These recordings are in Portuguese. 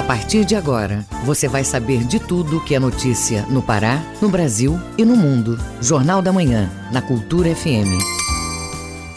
A partir de agora, você vai saber de tudo que é notícia no Pará, no Brasil e no mundo. Jornal da Manhã, na Cultura FM.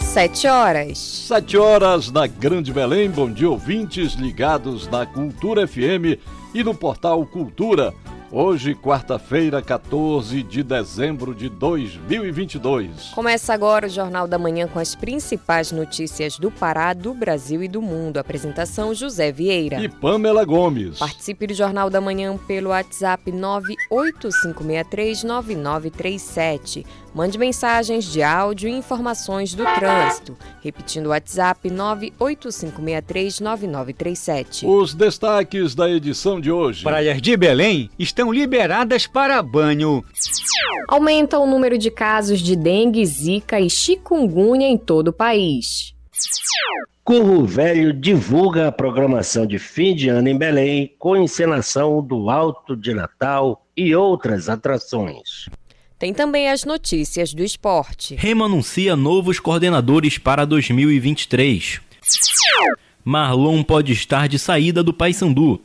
Sete horas. Sete horas na Grande Belém. Bom dia, ouvintes ligados na Cultura FM e no portal Cultura. Hoje, quarta-feira, 14 de dezembro de 2022. Começa agora o Jornal da Manhã com as principais notícias do Pará, do Brasil e do mundo. Apresentação José Vieira. E Pamela Gomes. Participe do Jornal da Manhã pelo WhatsApp 985639937. Mande mensagens de áudio e informações do trânsito. Repetindo o WhatsApp 985639937. Os destaques da edição de hoje. Praias de Belém estão liberadas para banho. Aumenta o número de casos de dengue, zika e chikungunya em todo o país. Curro Velho divulga a programação de fim de ano em Belém com encenação do Alto de Natal e outras atrações. Tem também as notícias do esporte. Remo anuncia novos coordenadores para 2023. Marlon pode estar de saída do Paysandu.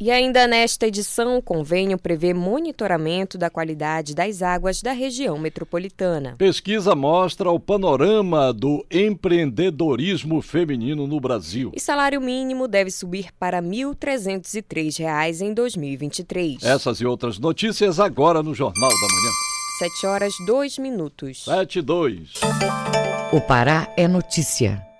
E ainda nesta edição, o convênio prevê monitoramento da qualidade das águas da região metropolitana. Pesquisa mostra o panorama do empreendedorismo feminino no Brasil. E salário mínimo deve subir para R$ 1.303 em 2023. Essas e outras notícias agora no Jornal da Manhã. 7 horas 2 minutos. 7 e 2. O Pará é notícia.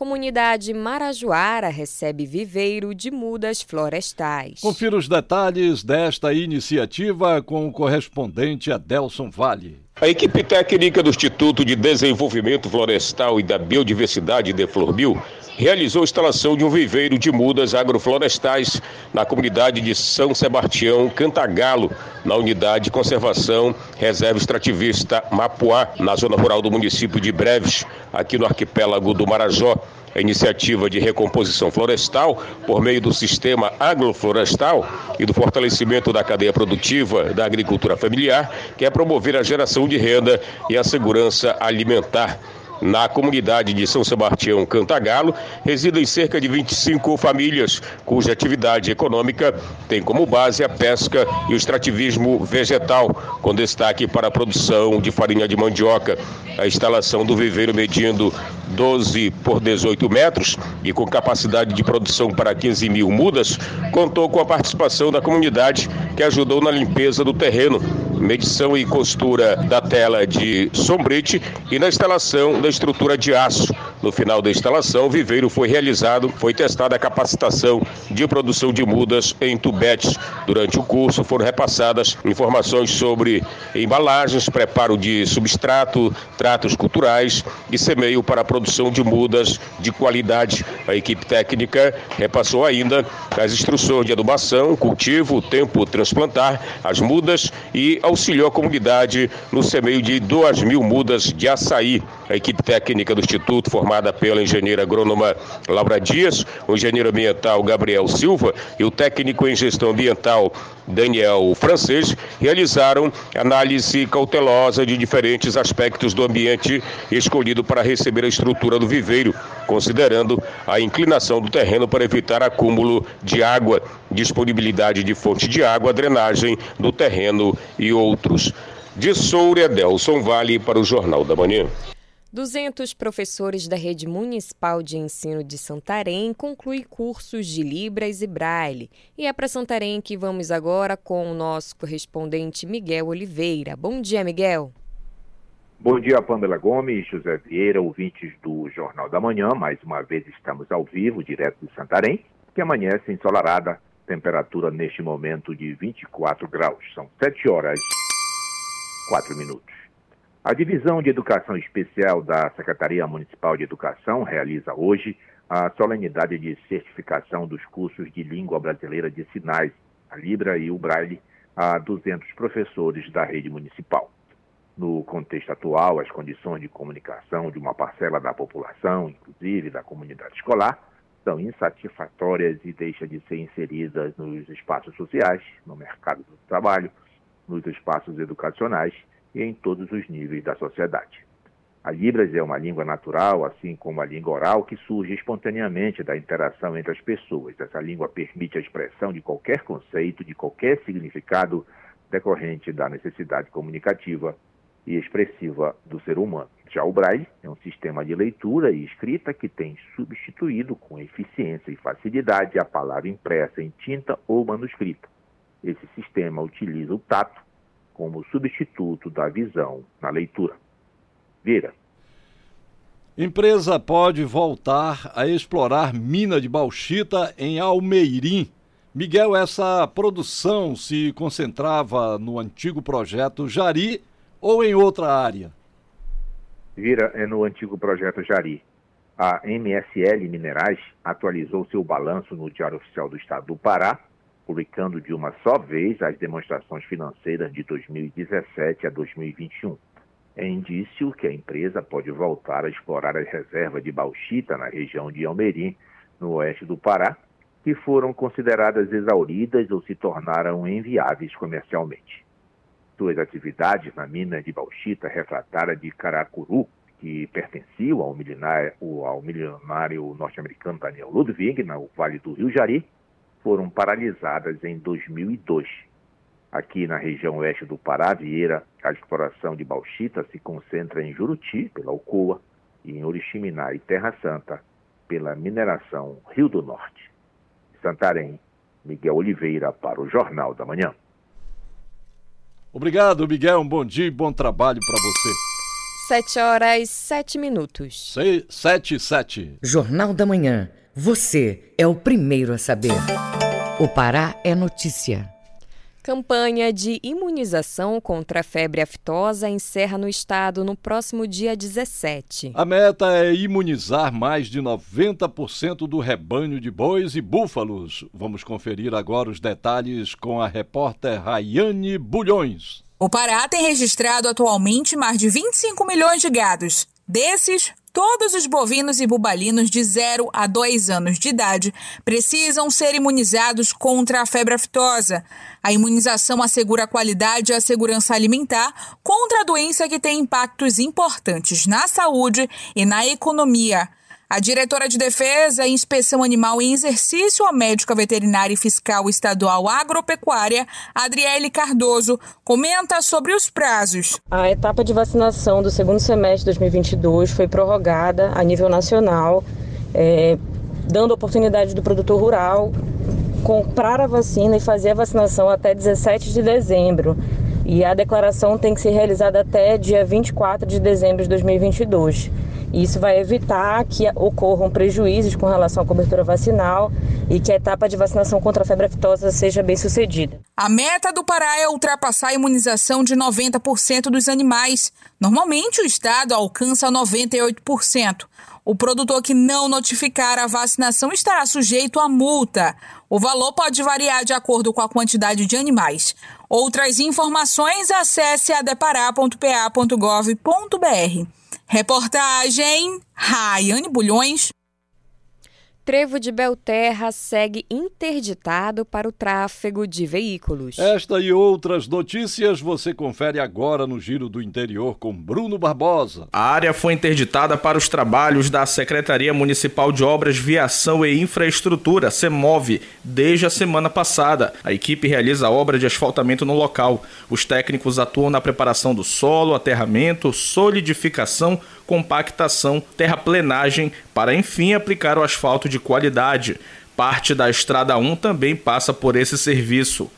Comunidade Marajoara recebe viveiro de mudas florestais. Confira os detalhes desta iniciativa com o correspondente Adelson Vale. A equipe técnica do Instituto de Desenvolvimento Florestal e da Biodiversidade de Florbil realizou a instalação de um viveiro de mudas agroflorestais na comunidade de São Sebastião, Cantagalo, na unidade de conservação Reserva Extrativista Mapuá, na zona rural do município de Breves, aqui no arquipélago do Marajó. A iniciativa de recomposição florestal, por meio do sistema agroflorestal e do fortalecimento da cadeia produtiva da agricultura familiar, quer promover a geração de renda e a segurança alimentar. Na comunidade de São Sebastião Cantagalo, residem cerca de 25 famílias, cuja atividade econômica tem como base a pesca e o extrativismo vegetal, com destaque para a produção de farinha de mandioca. A instalação do viveiro medindo 12 por 18 metros e com capacidade de produção para 15 mil mudas, contou com a participação da comunidade que ajudou na limpeza do terreno, medição e costura da tela de sombrite e na instalação da estrutura de aço. No final da instalação, o viveiro foi realizado, foi testada a capacitação de produção de mudas em tubetes. Durante o curso foram repassadas informações sobre embalagens, preparo de substrato, tratos culturais e semeio para a produção de mudas de qualidade. A equipe técnica repassou ainda as instruções de adubação, cultivo, tempo transplantar as mudas e auxiliou a comunidade no semeio de 2 mil mudas de açaí. A equipe técnica do Instituto, formada pela engenheira agrônoma Laura Dias, o engenheiro ambiental Gabriel Silva e o técnico em gestão ambiental Daniel Francês, realizaram análise cautelosa de diferentes aspectos do ambiente escolhido para receber a estrutura do viveiro, considerando a inclinação do terreno para evitar acúmulo de água, disponibilidade de fonte de água, drenagem do terreno e outros. De Soura, Delson Vale para o Jornal da Manhã. 200 professores da Rede Municipal de Ensino de Santarém concluem cursos de Libras e Braille. E é para Santarém que vamos agora com o nosso correspondente Miguel Oliveira. Bom dia, Miguel. Bom dia, Pamela Gomes, José Vieira, ouvintes do Jornal da Manhã. Mais uma vez estamos ao vivo, direto de Santarém, que amanhece ensolarada, temperatura neste momento de 24 graus. São 7 horas 4 minutos. A Divisão de Educação Especial da Secretaria Municipal de Educação realiza hoje a solenidade de certificação dos cursos de Língua Brasileira de Sinais, a Libra e o Braille, a 200 professores da rede municipal. No contexto atual, as condições de comunicação de uma parcela da população, inclusive da comunidade escolar, são insatisfatórias e deixam de ser inseridas nos espaços sociais, no mercado do trabalho, nos espaços educacionais e em todos os níveis da sociedade. A Libras é uma língua natural, assim como a língua oral, que surge espontaneamente da interação entre as pessoas. Essa língua permite a expressão de qualquer conceito, de qualquer significado decorrente da necessidade comunicativa e expressiva do ser humano. Já o Braille é um sistema de leitura e escrita que tem substituído com eficiência e facilidade a palavra impressa em tinta ou manuscrita. Esse sistema utiliza o tato como substituto da visão na leitura. Vira. Empresa pode voltar a explorar mina de bauxita em Almeirim. Miguel, essa produção se concentrava no antigo projeto Jari ou em outra área? Vira é no antigo projeto Jari. A MSL Minerais atualizou seu balanço no Diário Oficial do Estado do Pará, publicando de uma só vez as demonstrações financeiras de 2017 a 2021 é indício que a empresa pode voltar a explorar as reservas de bauxita na região de Almerim, no oeste do Pará, que foram consideradas exauridas ou se tornaram inviáveis comercialmente. Suas atividades na mina de bauxita refratária de Caracuru, que pertenciam ao milionário, ao milionário norte-americano Daniel Ludwig, no Vale do Rio Jari, foram paralisadas em 2002 Aqui na região oeste do Pará, Vieira, a exploração de bauxita se concentra em Juruti, pela Alcoa, e em Oriximiná e Terra Santa, pela mineração Rio do Norte. Santarém, Miguel Oliveira para o Jornal da Manhã. Obrigado, Miguel. Um bom dia e bom trabalho para você. Sete horas, sete minutos. Se, sete, sete. Jornal da Manhã. Você é o primeiro a saber. O Pará é notícia. Campanha de imunização contra a febre aftosa encerra no estado no próximo dia 17. A meta é imunizar mais de 90% do rebanho de bois e búfalos. Vamos conferir agora os detalhes com a repórter Rayane Bulhões. O Pará tem registrado atualmente mais de 25 milhões de gados. Desses, Todos os bovinos e bubalinos de 0 a 2 anos de idade precisam ser imunizados contra a febre aftosa. A imunização assegura a qualidade e a segurança alimentar contra a doença que tem impactos importantes na saúde e na economia. A diretora de Defesa e Inspeção Animal em Exercício, a médica veterinária e fiscal estadual agropecuária, Adriele Cardoso, comenta sobre os prazos. A etapa de vacinação do segundo semestre de 2022 foi prorrogada a nível nacional, é, dando oportunidade do produtor rural comprar a vacina e fazer a vacinação até 17 de dezembro. E a declaração tem que ser realizada até dia 24 de dezembro de 2022. Isso vai evitar que ocorram prejuízos com relação à cobertura vacinal e que a etapa de vacinação contra a febre aftosa seja bem sucedida. A meta do Pará é ultrapassar a imunização de 90% dos animais. Normalmente, o estado alcança 98%. O produtor que não notificar a vacinação estará sujeito a multa. O valor pode variar de acordo com a quantidade de animais. Outras informações, acesse adepará.pa.gov.br. Reportagem Raiane Bulhões Trevo de Belterra segue interditado para o tráfego de veículos. Esta e outras notícias você confere agora no Giro do Interior com Bruno Barbosa. A área foi interditada para os trabalhos da Secretaria Municipal de Obras, Viação e Infraestrutura, CEMOV, desde a semana passada. A equipe realiza a obra de asfaltamento no local. Os técnicos atuam na preparação do solo, aterramento, solidificação, compactação, terraplenagem, para enfim aplicar o asfalto de qualidade. Parte da Estrada 1 também passa por esse serviço.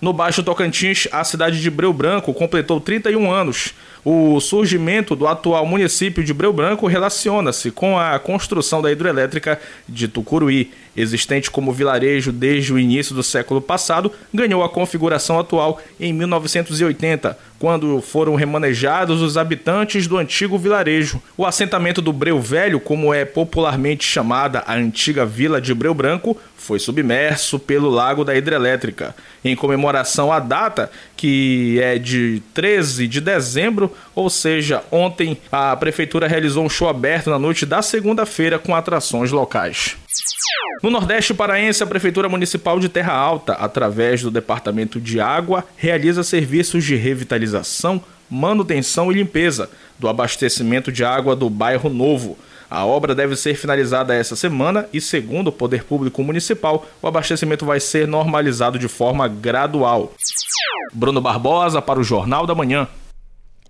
No Baixo Tocantins, a cidade de Breu Branco completou 31 anos. O surgimento do atual município de Breu Branco relaciona-se com a construção da hidrelétrica de Tucuruí, existente como vilarejo desde o início do século passado, ganhou a configuração atual em 1980, quando foram remanejados os habitantes do antigo vilarejo. O assentamento do Breu Velho, como é popularmente chamada a antiga vila de Breu Branco, foi submerso pelo lago da hidrelétrica. Em comemoração à data, que é de 13 de dezembro, ou seja, ontem a prefeitura realizou um show aberto na noite da segunda-feira com atrações locais. No Nordeste Paraense, a Prefeitura Municipal de Terra Alta, através do Departamento de Água, realiza serviços de revitalização, manutenção e limpeza do abastecimento de água do bairro Novo. A obra deve ser finalizada essa semana e, segundo o Poder Público Municipal, o abastecimento vai ser normalizado de forma gradual. Bruno Barbosa para o Jornal da Manhã.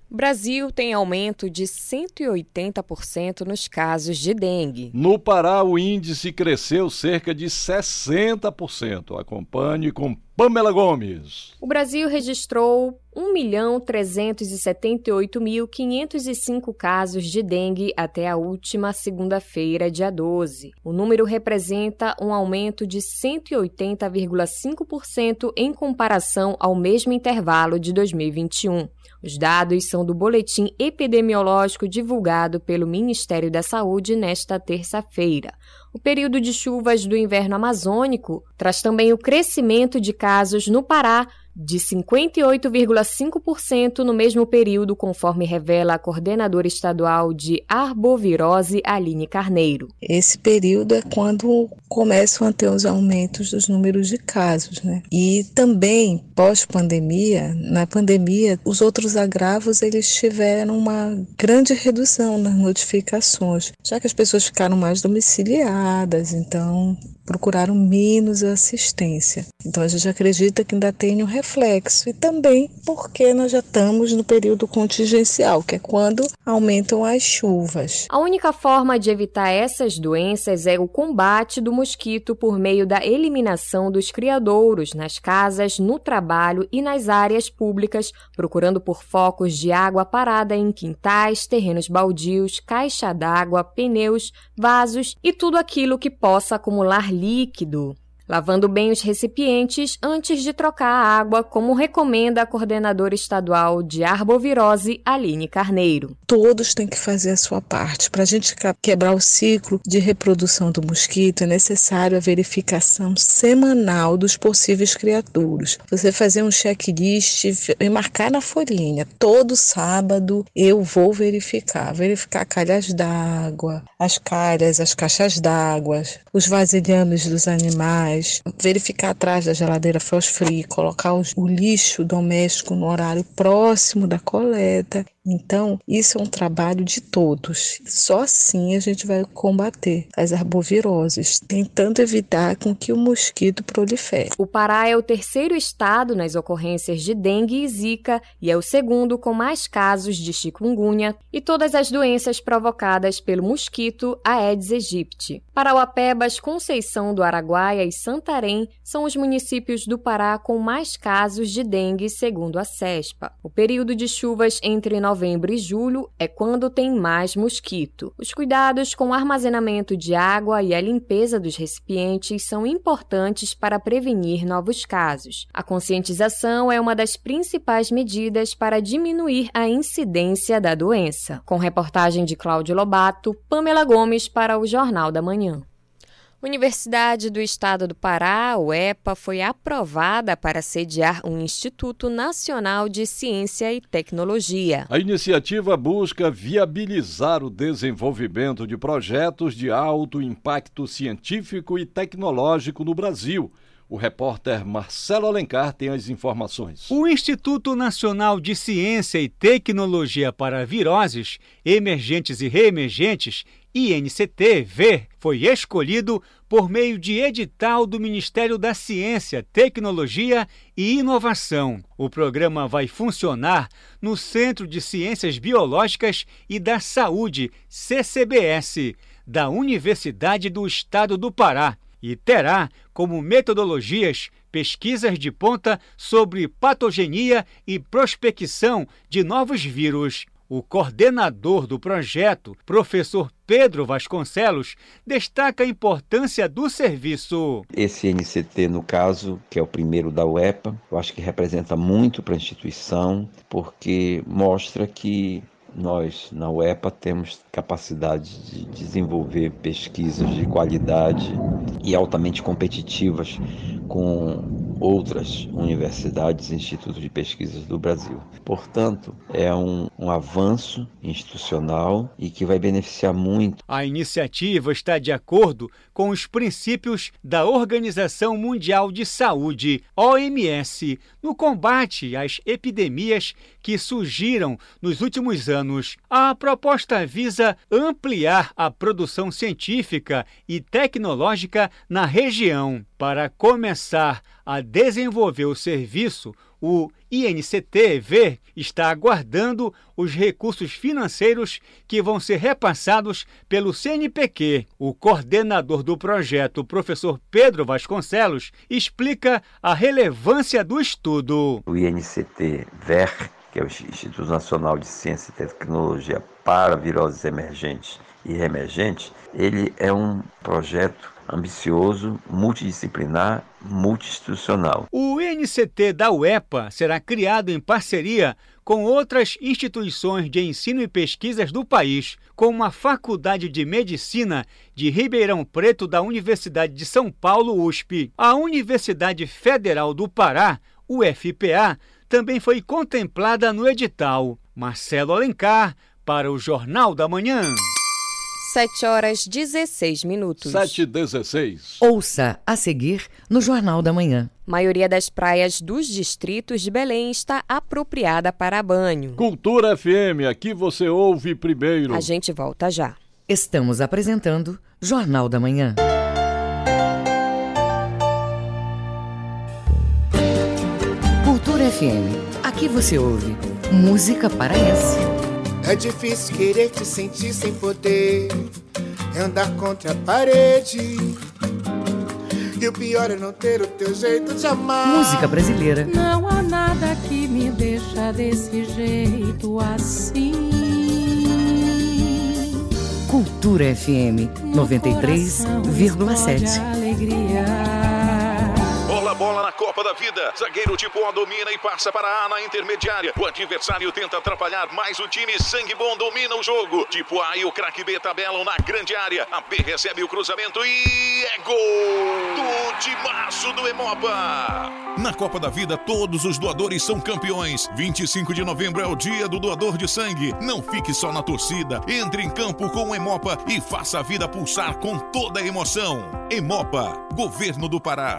Brasil tem aumento de 180% nos casos de dengue. No Pará, o índice cresceu cerca de 60%. Acompanhe com Pamela Gomes. O Brasil registrou 1.378.505 casos de dengue até a última segunda-feira, dia 12. O número representa um aumento de 180,5% em comparação ao mesmo intervalo de 2021. Os dados são do boletim epidemiológico divulgado pelo Ministério da Saúde nesta terça-feira. O período de chuvas do inverno amazônico traz também o crescimento de casos no Pará de 58,5% no mesmo período, conforme revela a coordenadora estadual de arbovirose, Aline Carneiro. Esse período é quando começam a ter os aumentos dos números de casos, né? E também pós-pandemia, na pandemia, os outros agravos eles tiveram uma grande redução nas notificações, já que as pessoas ficaram mais domiciliadas, então procuraram menos assistência. Então a gente acredita que ainda tem um reflexo e também porque nós já estamos no período contingencial, que é quando aumentam as chuvas. A única forma de evitar essas doenças é o combate do mosquito por meio da eliminação dos criadouros nas casas, no trabalho e nas áreas públicas, procurando por focos de água parada em quintais, terrenos baldios, caixa d'água, pneus, vasos e tudo aquilo que possa acumular líquido lavando bem os recipientes antes de trocar a água, como recomenda a coordenadora estadual de arbovirose, Aline Carneiro. Todos têm que fazer a sua parte. Para a gente quebrar o ciclo de reprodução do mosquito, é necessário a verificação semanal dos possíveis criadouros. Você fazer um checklist e marcar na folhinha. Todo sábado eu vou verificar. Verificar calhas d'água, as calhas, as caixas d'água, os vasilhames dos animais verificar atrás da geladeira frost-free, colocar o lixo doméstico no horário próximo da coleta então, isso é um trabalho de todos. Só assim a gente vai combater as arboviroses, tentando evitar com que o mosquito prolifere. O Pará é o terceiro estado nas ocorrências de dengue e zika e é o segundo com mais casos de chikungunya e todas as doenças provocadas pelo mosquito Aedes aegypti. Parauapebas, Conceição do Araguaia e Santarém são os municípios do Pará com mais casos de dengue, segundo a CESPA. O período de chuvas entre novembro e julho é quando tem mais mosquito. Os cuidados com o armazenamento de água e a limpeza dos recipientes são importantes para prevenir novos casos. A conscientização é uma das principais medidas para diminuir a incidência da doença. Com reportagem de Cláudio Lobato, Pamela Gomes para o Jornal da Manhã. Universidade do Estado do Pará, UEPA, foi aprovada para sediar um Instituto Nacional de Ciência e Tecnologia. A iniciativa busca viabilizar o desenvolvimento de projetos de alto impacto científico e tecnológico no Brasil. O repórter Marcelo Alencar tem as informações. O Instituto Nacional de Ciência e Tecnologia para Viroses, Emergentes e Reemergentes INCT-V foi escolhido por meio de edital do Ministério da Ciência, Tecnologia e Inovação. O programa vai funcionar no Centro de Ciências Biológicas e da Saúde, CCBS, da Universidade do Estado do Pará e terá como metodologias pesquisas de ponta sobre patogenia e prospecção de novos vírus. O coordenador do projeto, professor Pedro Vasconcelos, destaca a importância do serviço. Esse NCT, no caso, que é o primeiro da UEPA, eu acho que representa muito para a instituição, porque mostra que nós, na UEPA, temos capacidade de desenvolver pesquisas de qualidade e altamente competitivas com outras universidades e institutos de pesquisas do Brasil. Portanto, é um, um avanço institucional e que vai beneficiar muito. A iniciativa está de acordo com os princípios da Organização Mundial de Saúde, OMS, no combate às epidemias que surgiram nos últimos anos. A proposta visa ampliar a produção científica e tecnológica na região. Para começar a desenvolver o serviço, o INCT-V está aguardando os recursos financeiros que vão ser repassados pelo CNPq. O coordenador do projeto, professor Pedro Vasconcelos, explica a relevância do estudo. O INCT-VER que é o Instituto Nacional de Ciência e Tecnologia para Viroses Emergentes e Reemergentes, ele é um projeto ambicioso, multidisciplinar, multiinstitucional. O INCT da UEPA será criado em parceria com outras instituições de ensino e pesquisas do país, como a Faculdade de Medicina de Ribeirão Preto da Universidade de São Paulo, USP, a Universidade Federal do Pará, UFPA, também foi contemplada no edital. Marcelo Alencar, para o Jornal da Manhã. 7 horas 16 minutos. 7 e 16. Ouça a seguir no Jornal da Manhã. Maioria das praias dos distritos de Belém está apropriada para banho. Cultura FM, aqui você ouve primeiro. A gente volta já. Estamos apresentando Jornal da Manhã. FM. Aqui você ouve música paraense. É difícil querer te sentir sem poder. É andar contra a parede. E o pior é não ter o teu jeito de amar. Música brasileira. Não há nada que me deixa desse jeito assim. Cultura FM 93,7. Bola, bola na Copa da Vida. Zagueiro tipo A domina e passa para A na intermediária. O adversário tenta atrapalhar, mas o time sangue bom domina o jogo. Tipo A e o craque B tabelam na grande área. A B recebe o cruzamento e é gol do timaço do Emopa. Na Copa da Vida, todos os doadores são campeões. 25 de novembro é o dia do doador de sangue. Não fique só na torcida. Entre em campo com o Emopa e faça a vida pulsar com toda a emoção. Emopa, Governo do Pará.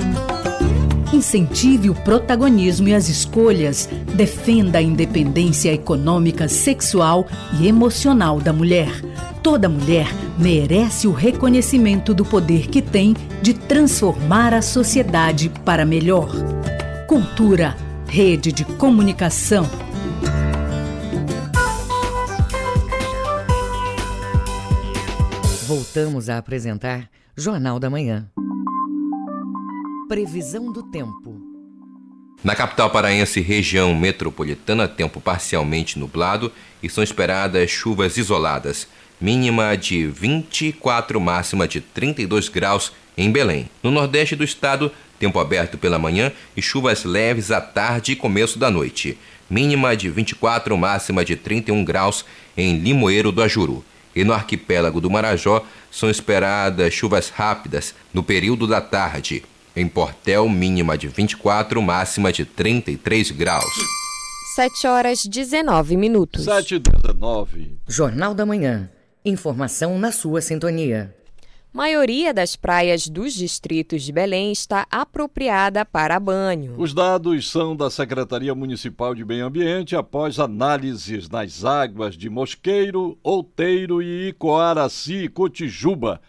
Incentive o protagonismo e as escolhas. Defenda a independência econômica, sexual e emocional da mulher. Toda mulher merece o reconhecimento do poder que tem de transformar a sociedade para melhor. Cultura, rede de comunicação. Voltamos a apresentar Jornal da Manhã. Previsão do tempo. Na capital paraense, região metropolitana, tempo parcialmente nublado e são esperadas chuvas isoladas, mínima de 24, máxima de 32 graus em Belém. No nordeste do estado, tempo aberto pela manhã e chuvas leves à tarde e começo da noite, mínima de 24, máxima de 31 graus em Limoeiro do Ajuru. E no arquipélago do Marajó são esperadas chuvas rápidas no período da tarde, em Portel, mínima de 24, máxima de 33 graus. 7 horas 19 minutos. 7 e 19. Jornal da Manhã. Informação na sua sintonia. Maioria das praias dos distritos de Belém está apropriada para banho. Os dados são da Secretaria Municipal de Meio Ambiente após análises nas águas de Mosqueiro, Outeiro e Icoaraci, Cotijuba.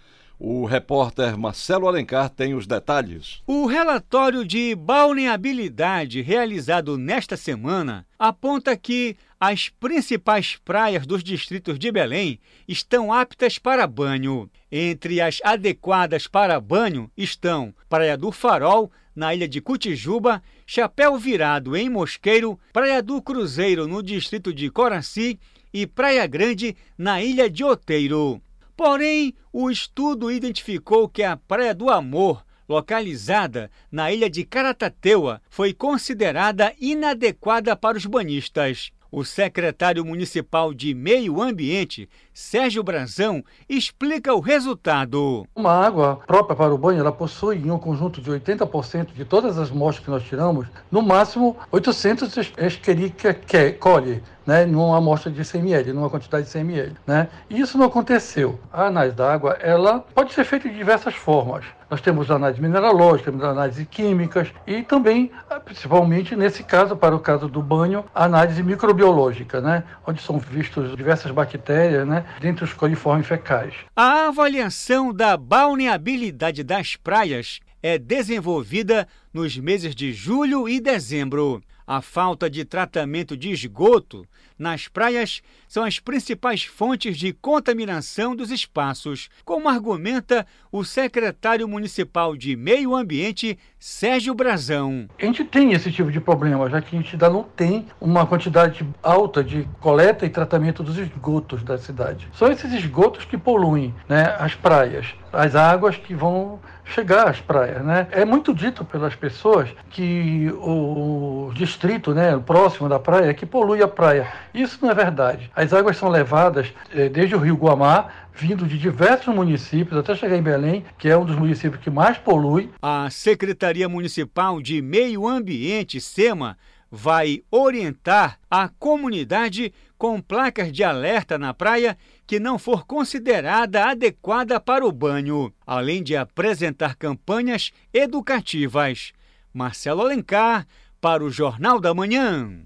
O repórter Marcelo Alencar tem os detalhes. O relatório de balneabilidade realizado nesta semana aponta que as principais praias dos distritos de Belém estão aptas para banho. Entre as adequadas para banho estão Praia do Farol, na ilha de Cutijuba, Chapéu Virado, em Mosqueiro, Praia do Cruzeiro, no distrito de Coraci e Praia Grande, na ilha de Oteiro. Porém, o estudo identificou que a Praia do Amor, localizada na ilha de Caratateua, foi considerada inadequada para os banhistas. O secretário municipal de Meio Ambiente, Sérgio Brazão, explica o resultado. Uma água própria para o banho, ela possui em um conjunto de 80% de todas as amostras que nós tiramos, no máximo 800 Escherichia coli, né, numa amostra de 100 ml, numa quantidade de 100 ml. Né? E isso não aconteceu. A análise da água ela pode ser feita de diversas formas. Nós temos análise mineralógica, análise químicas e também, ah, principalmente nesse caso, para o caso do banho, análise microbiológica, né? onde são vistos diversas bactérias né? Dentre os coliformes fecais. A avaliação da balneabilidade das praias é desenvolvida nos meses de julho e dezembro. A falta de tratamento de esgoto nas praias são as principais fontes de contaminação dos espaços, como argumenta o secretário municipal de Meio Ambiente, Sérgio Brazão. A gente tem esse tipo de problema, já que a gente ainda não tem uma quantidade alta de coleta e tratamento dos esgotos da cidade. São esses esgotos que poluem né, as praias, as águas que vão chegar às praias. Né? É muito dito pelas pessoas que o distrito né, próximo da praia é que polui a praia. Isso não é verdade. As águas são levadas eh, desde o rio Guamá, vindo de diversos municípios, até chegar em Belém, que é um dos municípios que mais polui. A Secretaria Municipal de Meio Ambiente, SEMA, vai orientar a comunidade com placas de alerta na praia que não for considerada adequada para o banho, além de apresentar campanhas educativas. Marcelo Alencar, para o Jornal da Manhã.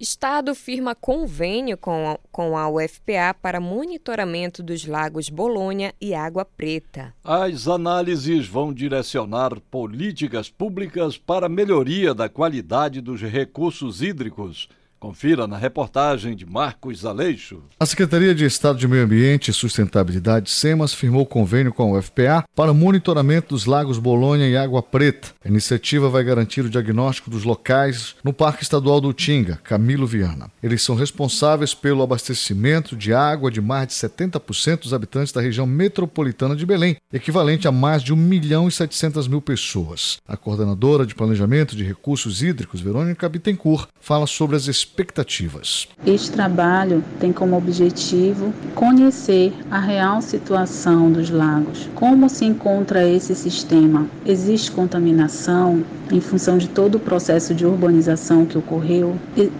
Estado firma convênio com a, com a UFPA para monitoramento dos lagos Bolônia e Água Preta. As análises vão direcionar políticas públicas para melhoria da qualidade dos recursos hídricos Confira na reportagem de Marcos Aleixo. A Secretaria de Estado de Meio Ambiente e Sustentabilidade, SEMAS, firmou convênio com a UFPA para o monitoramento dos lagos Bolonha e Água Preta. A iniciativa vai garantir o diagnóstico dos locais no Parque Estadual do Tinga, Camilo Viana. Eles são responsáveis pelo abastecimento de água de mais de 70% dos habitantes da região metropolitana de Belém, equivalente a mais de 1 milhão e 700 mil pessoas. A coordenadora de Planejamento de Recursos Hídricos, Verônica Bittencourt, fala sobre as expectativas. Este trabalho tem como objetivo conhecer a real situação dos lagos, como se encontra esse sistema. Existe contaminação em função de todo o processo de urbanização que ocorreu?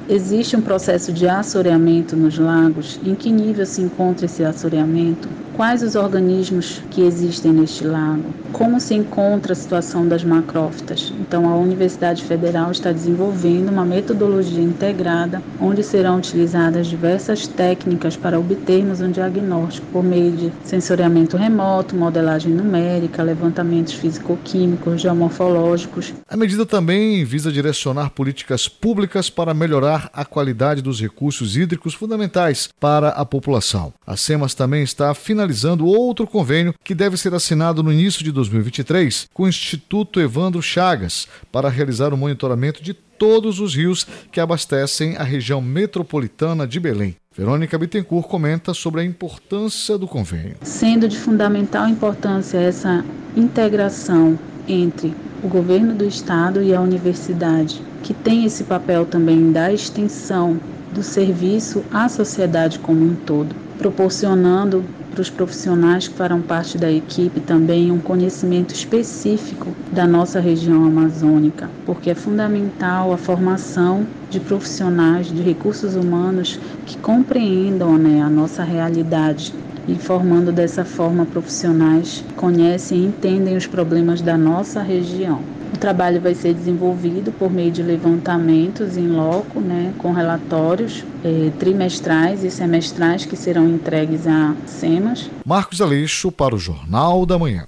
Existe um processo de assoreamento nos lagos? Em que nível se encontra esse assoreamento? Quais os organismos que existem neste lago? Como se encontra a situação das macrófitas? Então, a Universidade Federal está desenvolvendo uma metodologia integrada onde serão utilizadas diversas técnicas para obtermos um diagnóstico por meio de sensoriamento remoto, modelagem numérica, levantamentos físico-químicos, geomorfológicos. A medida também visa direcionar políticas públicas para melhorar a qualidade dos recursos hídricos fundamentais para a população. A SEMAS também está finalizando outro convênio que deve ser assinado no início de 2023 com o Instituto Evandro Chagas para realizar o monitoramento de todos os rios que abastecem a região metropolitana de Belém. Verônica Bittencourt comenta sobre a importância do convênio. Sendo de fundamental importância essa integração entre o governo do estado e a universidade, que tem esse papel também da extensão do serviço à sociedade como um todo, proporcionando para os profissionais que farão parte da equipe também um conhecimento específico da nossa região amazônica, porque é fundamental a formação de profissionais de recursos humanos que compreendam né, a nossa realidade e formando dessa forma profissionais conhecem e entendem os problemas da nossa região. O trabalho vai ser desenvolvido por meio de levantamentos em loco, né, com relatórios eh, trimestrais e semestrais que serão entregues a SEMAS. Marcos Aleixo para o Jornal da Manhã.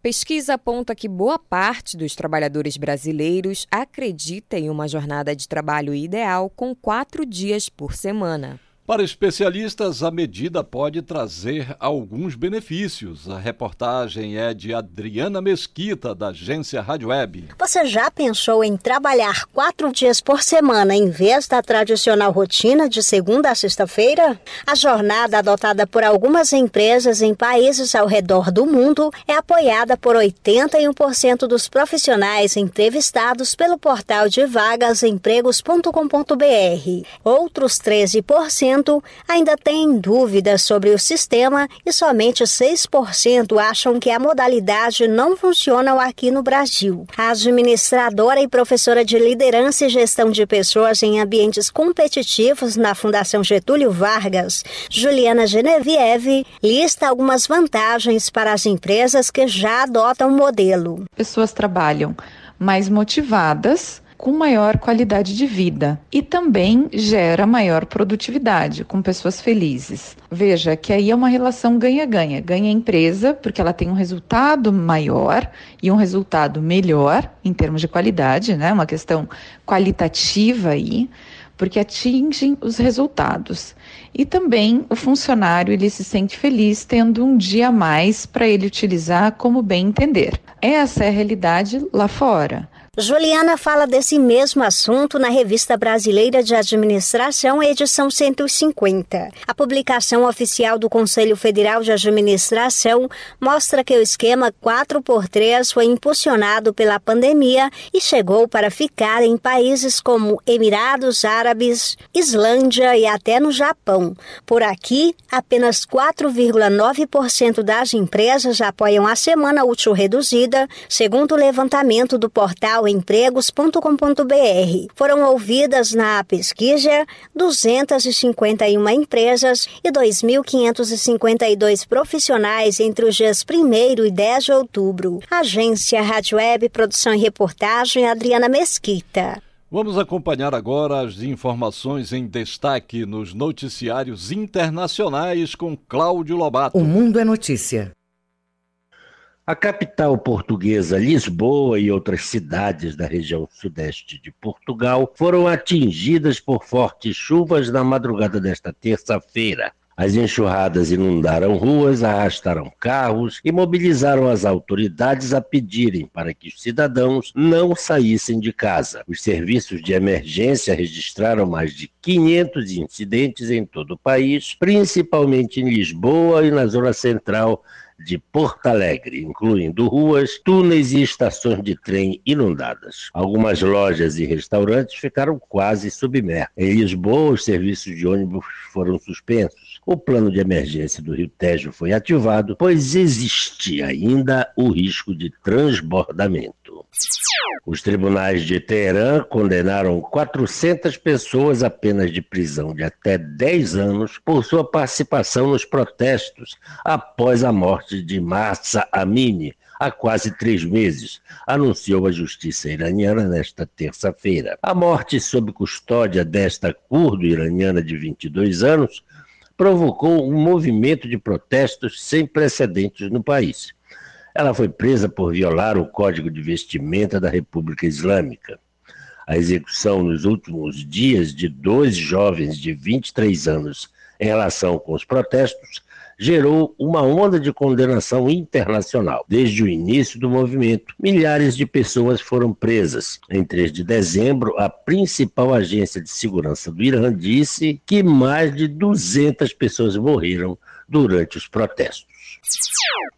Pesquisa aponta que boa parte dos trabalhadores brasileiros acredita em uma jornada de trabalho ideal com quatro dias por semana. Para especialistas, a medida pode trazer alguns benefícios. A reportagem é de Adriana Mesquita, da agência Rádio Web. Você já pensou em trabalhar quatro dias por semana em vez da tradicional rotina de segunda a sexta-feira? A jornada adotada por algumas empresas em países ao redor do mundo é apoiada por 81% dos profissionais entrevistados pelo portal de vagasempregos.com.br. Outros 13% ainda têm dúvidas sobre o sistema e somente 6% acham que a modalidade não funciona aqui no Brasil. A administradora e professora de liderança e gestão de pessoas em ambientes competitivos na Fundação Getúlio Vargas, Juliana Genevieve, lista algumas vantagens para as empresas que já adotam o modelo. Pessoas trabalham mais motivadas com maior qualidade de vida e também gera maior produtividade, com pessoas felizes. Veja que aí é uma relação ganha-ganha. Ganha a empresa, porque ela tem um resultado maior e um resultado melhor em termos de qualidade, né? Uma questão qualitativa aí porque atingem os resultados. E também o funcionário ele se sente feliz tendo um dia a mais para ele utilizar como bem entender. Essa é a realidade lá fora. Juliana fala desse mesmo assunto na Revista Brasileira de Administração, edição 150. A publicação oficial do Conselho Federal de Administração mostra que o esquema 4x3 foi impulsionado pela pandemia e chegou para ficar em países como Emirados Árabes, Islândia e até no Japão. Por aqui, apenas 4,9% das empresas apoiam a semana útil reduzida, segundo o levantamento do portal empregos.com.br. Foram ouvidas na pesquisa 251 empresas e 2.552 profissionais entre os dias 1 e 10 de outubro. Agência Rádio Web, produção e reportagem Adriana Mesquita. Vamos acompanhar agora as informações em destaque nos noticiários internacionais com Cláudio Lobato. O Mundo é Notícia. A capital portuguesa, Lisboa, e outras cidades da região sudeste de Portugal foram atingidas por fortes chuvas na madrugada desta terça-feira. As enxurradas inundaram ruas, arrastaram carros e mobilizaram as autoridades a pedirem para que os cidadãos não saíssem de casa. Os serviços de emergência registraram mais de 500 incidentes em todo o país, principalmente em Lisboa e na zona central de Porto Alegre, incluindo ruas, túneis e estações de trem inundadas. Algumas lojas e restaurantes ficaram quase submersos. Em Lisboa, os serviços de ônibus foram suspensos. O plano de emergência do Rio Tejo foi ativado, pois existia ainda o risco de transbordamento. Os tribunais de Teherã condenaram 400 pessoas a penas de prisão de até 10 anos por sua participação nos protestos após a morte de Mahsa Amini, há quase três meses, anunciou a justiça iraniana nesta terça-feira. A morte sob custódia desta curdo-iraniana de 22 anos provocou um movimento de protestos sem precedentes no país. Ela foi presa por violar o Código de Vestimenta da República Islâmica. A execução nos últimos dias de dois jovens de 23 anos em relação com os protestos gerou uma onda de condenação internacional. Desde o início do movimento, milhares de pessoas foram presas. Em 3 de dezembro, a principal agência de segurança do Irã disse que mais de 200 pessoas morreram durante os protestos.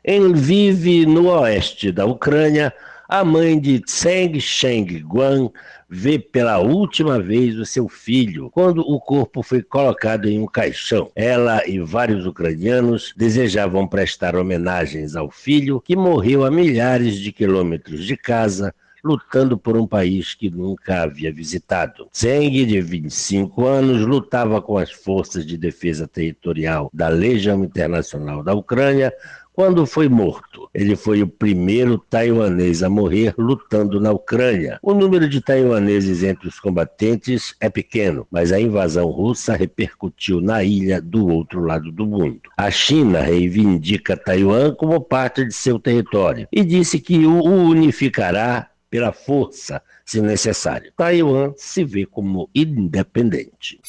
Em Lviv, no oeste da Ucrânia, a mãe de Tseng Sheng Guan vê pela última vez o seu filho quando o corpo foi colocado em um caixão. Ela e vários ucranianos desejavam prestar homenagens ao filho que morreu a milhares de quilômetros de casa lutando por um país que nunca havia visitado. Zeng, de 25 anos, lutava com as forças de defesa territorial da Legião Internacional da Ucrânia quando foi morto. Ele foi o primeiro taiwanês a morrer lutando na Ucrânia. O número de taiwaneses entre os combatentes é pequeno, mas a invasão russa repercutiu na ilha do outro lado do mundo. A China reivindica Taiwan como parte de seu território e disse que o unificará pela força, se necessário. Taiwan se vê como independente.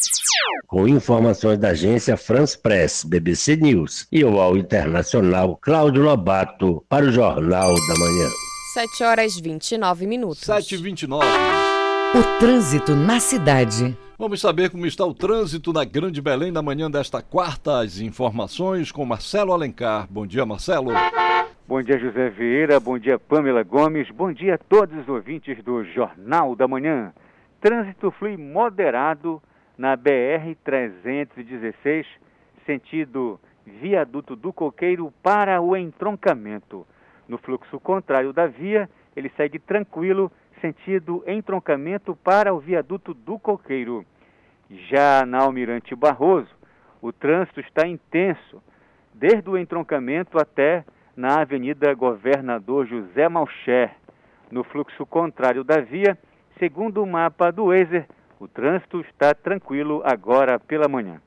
Com informações da agência France Press, BBC News e o UOL Internacional, Cláudio Lobato, para o Jornal da Manhã. 7 horas 29 minutos. 7 e 29 O trânsito na cidade. Vamos saber como está o trânsito na Grande Belém na manhã desta quarta. As informações com Marcelo Alencar. Bom dia, Marcelo. Bom dia, José Vieira. Bom dia, Pamela Gomes. Bom dia a todos os ouvintes do Jornal da Manhã. Trânsito flui moderado na BR-316, sentido viaduto do Coqueiro para o entroncamento. No fluxo contrário da via, ele segue tranquilo, sentido entroncamento para o viaduto do Coqueiro. Já na Almirante Barroso, o trânsito está intenso, desde o entroncamento até na Avenida Governador José Malcher. No fluxo contrário da via, segundo o mapa do Wazer, o trânsito está tranquilo agora pela manhã.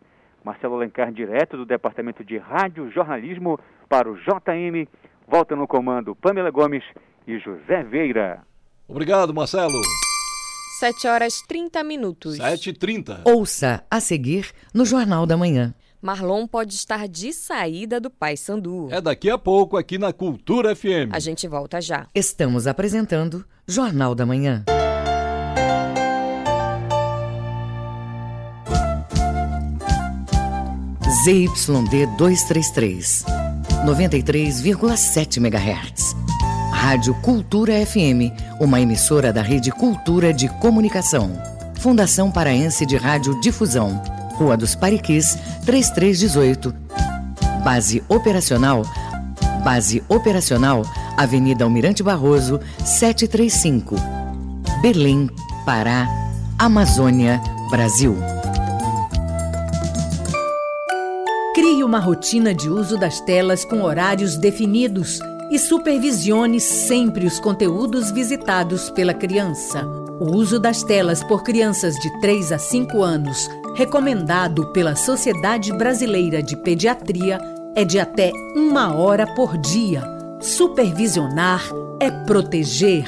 Marcelo Alencar, direto do Departamento de Rádio Jornalismo para o JM, volta no comando Pamela Gomes e José Veira. Obrigado, Marcelo. 7 horas 30 minutos. 7 e 30 Ouça a seguir no Jornal da Manhã. Marlon pode estar de saída do Pai Sandu. É daqui a pouco aqui na Cultura FM. A gente volta já. Estamos apresentando Jornal da Manhã. ZYD 233, 93,7 MHz. Rádio Cultura FM, uma emissora da Rede Cultura de Comunicação. Fundação Paraense de Rádio Difusão. Rua dos Pariquis, 3318. Base operacional. Base operacional, Avenida Almirante Barroso, 735. Belém, Pará, Amazônia, Brasil. Crie uma rotina de uso das telas com horários definidos e supervisione sempre os conteúdos visitados pela criança. O uso das telas por crianças de 3 a 5 anos, recomendado pela Sociedade Brasileira de Pediatria, é de até uma hora por dia. Supervisionar é proteger.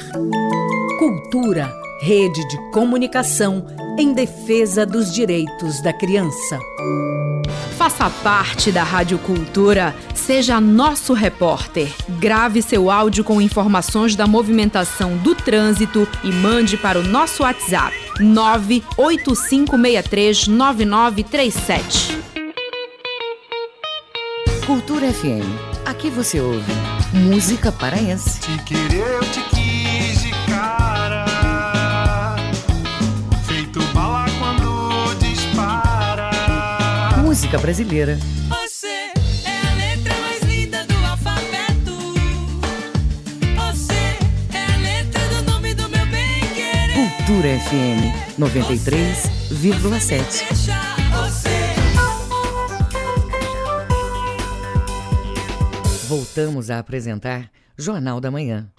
Cultura, rede de comunicação em defesa dos direitos da criança. Faça parte da Rádio Cultura, seja nosso repórter. Grave seu áudio com informações da movimentação do trânsito e mande para o nosso WhatsApp 985639937. Cultura FM. Aqui você ouve música paraense. Te querer, eu te quis de cara. Feito bala quando dispara. Música brasileira. Cultura FM 93,7. Deixa você. Voltamos a apresentar Jornal da Manhã.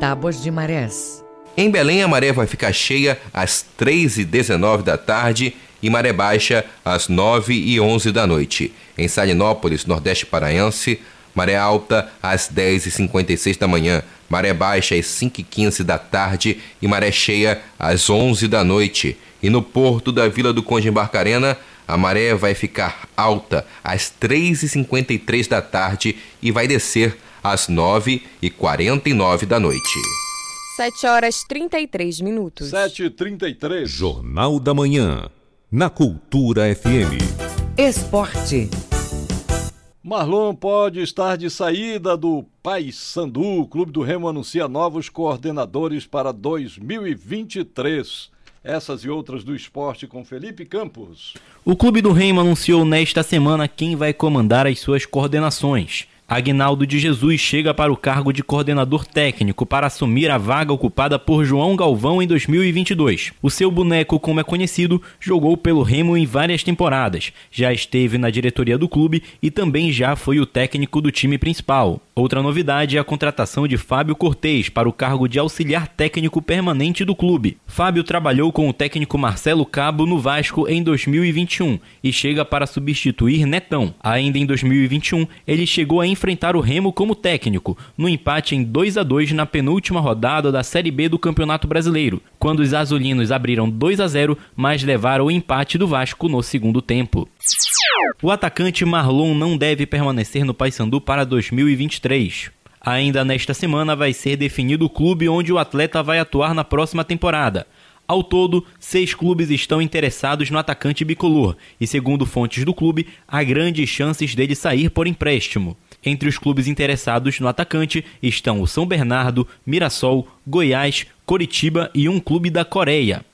Tábuas de Marés. Em Belém, a maré vai ficar cheia às 3h19 da tarde e maré baixa às 9h11 da noite. Em Salinópolis, Nordeste Paraense, maré alta às 10h56 da manhã, maré baixa às 5h15 da tarde e maré cheia às 11 da noite. E no porto da Vila do Conde em Barcarena, a maré vai ficar alta às 3h53 da tarde e vai descer às 9h49 da noite. 7 horas 33 minutos. 7 e 33 Jornal da Manhã, na Cultura FM. Esporte. Marlon pode estar de saída do Paysandu. O Clube do Remo anuncia novos coordenadores para 2023. Essas e outras do esporte com Felipe Campos. O Clube do Remo anunciou nesta semana quem vai comandar as suas coordenações. Agnaldo de Jesus chega para o cargo de coordenador técnico para assumir a vaga ocupada por João Galvão em 2022. O seu boneco, como é conhecido, jogou pelo Remo em várias temporadas, já esteve na diretoria do clube e também já foi o técnico do time principal. Outra novidade é a contratação de Fábio Cortez para o cargo de auxiliar técnico permanente do clube. Fábio trabalhou com o técnico Marcelo Cabo no Vasco em 2021 e chega para substituir Netão. Ainda em 2021, ele chegou a enfrentar o Remo como técnico, no empate em 2 a 2 na penúltima rodada da Série B do Campeonato Brasileiro, quando os azulinos abriram 2 a 0, mas levaram o empate do Vasco no segundo tempo. O atacante Marlon não deve permanecer no Paysandu para 2023. Ainda nesta semana vai ser definido o clube onde o atleta vai atuar na próxima temporada. Ao todo, seis clubes estão interessados no atacante bicolor e, segundo fontes do clube, há grandes chances dele sair por empréstimo. Entre os clubes interessados no atacante estão o São Bernardo, Mirassol, Goiás, Coritiba e um clube da Coreia.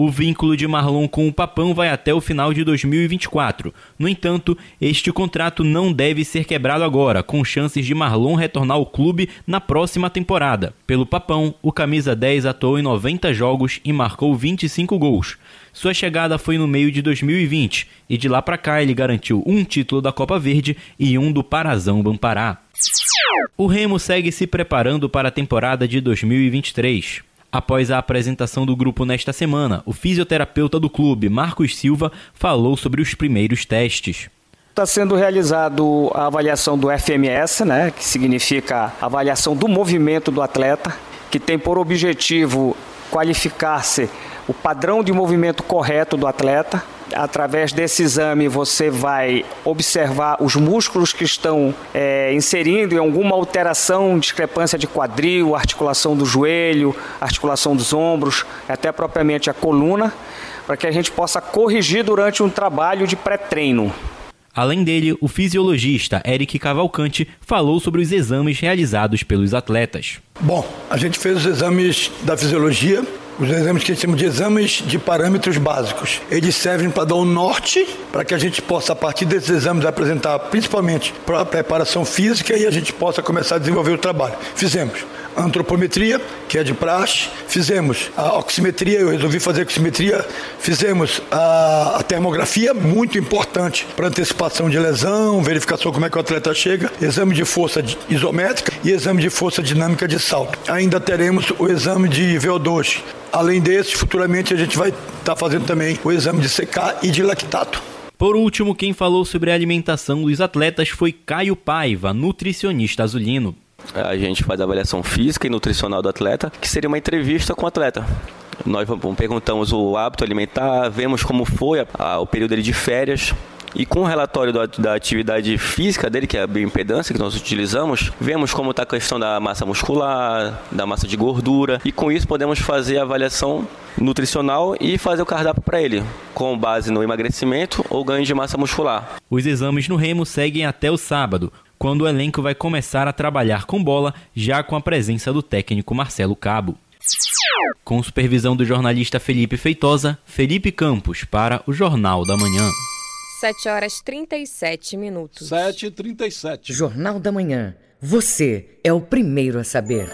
O vínculo de Marlon com o Papão vai até o final de 2024. No entanto, este contrato não deve ser quebrado agora, com chances de Marlon retornar ao clube na próxima temporada. Pelo Papão, o camisa 10 atuou em 90 jogos e marcou 25 gols. Sua chegada foi no meio de 2020 e de lá para cá ele garantiu um título da Copa Verde e um do Parazão Bampará. O Remo segue se preparando para a temporada de 2023. Após a apresentação do grupo nesta semana, o fisioterapeuta do clube, Marcos Silva, falou sobre os primeiros testes. Está sendo realizado a avaliação do FMS, né, que significa avaliação do movimento do atleta, que tem por objetivo qualificar-se o padrão de movimento correto do atleta. Através desse exame, você vai observar os músculos que estão é, inserindo em alguma alteração, discrepância de quadril, articulação do joelho, articulação dos ombros, até propriamente a coluna, para que a gente possa corrigir durante um trabalho de pré-treino. Além dele, o fisiologista Eric Cavalcante falou sobre os exames realizados pelos atletas. Bom, a gente fez os exames da fisiologia, os exames que a gente chama de exames de parâmetros básicos. Eles servem para dar um norte, para que a gente possa, a partir desses exames, apresentar principalmente para a preparação física e a gente possa começar a desenvolver o trabalho. Fizemos antropometria, que é de praxe, fizemos a oximetria, eu resolvi fazer oximetria, fizemos a, a termografia, muito importante para antecipação de lesão, verificação como é que o atleta chega, exame de força isométrica e exame de força dinâmica de salto. Ainda teremos o exame de VO2. Além desse, futuramente a gente vai estar tá fazendo também o exame de CK e de lactato. Por último, quem falou sobre a alimentação dos atletas foi Caio Paiva, nutricionista azulino. A gente faz a avaliação física e nutricional do atleta, que seria uma entrevista com o atleta. Nós perguntamos o hábito alimentar, vemos como foi a, a, o período dele de férias, e com o relatório da, da, atividade física dele, que é a bioimpedância que nós utilizamos, vemos como está a questão da massa muscular, da massa de gordura, e com isso podemos fazer a avaliação nutricional e fazer o cardápio para ele, com base no emagrecimento ou ganho de massa muscular. Os exames no Remo seguem até o sábado, quando o elenco vai começar a trabalhar com bola, já com a presença do técnico Marcelo Cabo. Com supervisão do jornalista Felipe Feitosa, Felipe Campos para o Jornal da Manhã. 7 horas 37 minutos. 7 e 37. Jornal da Manhã. Você é o primeiro a saber.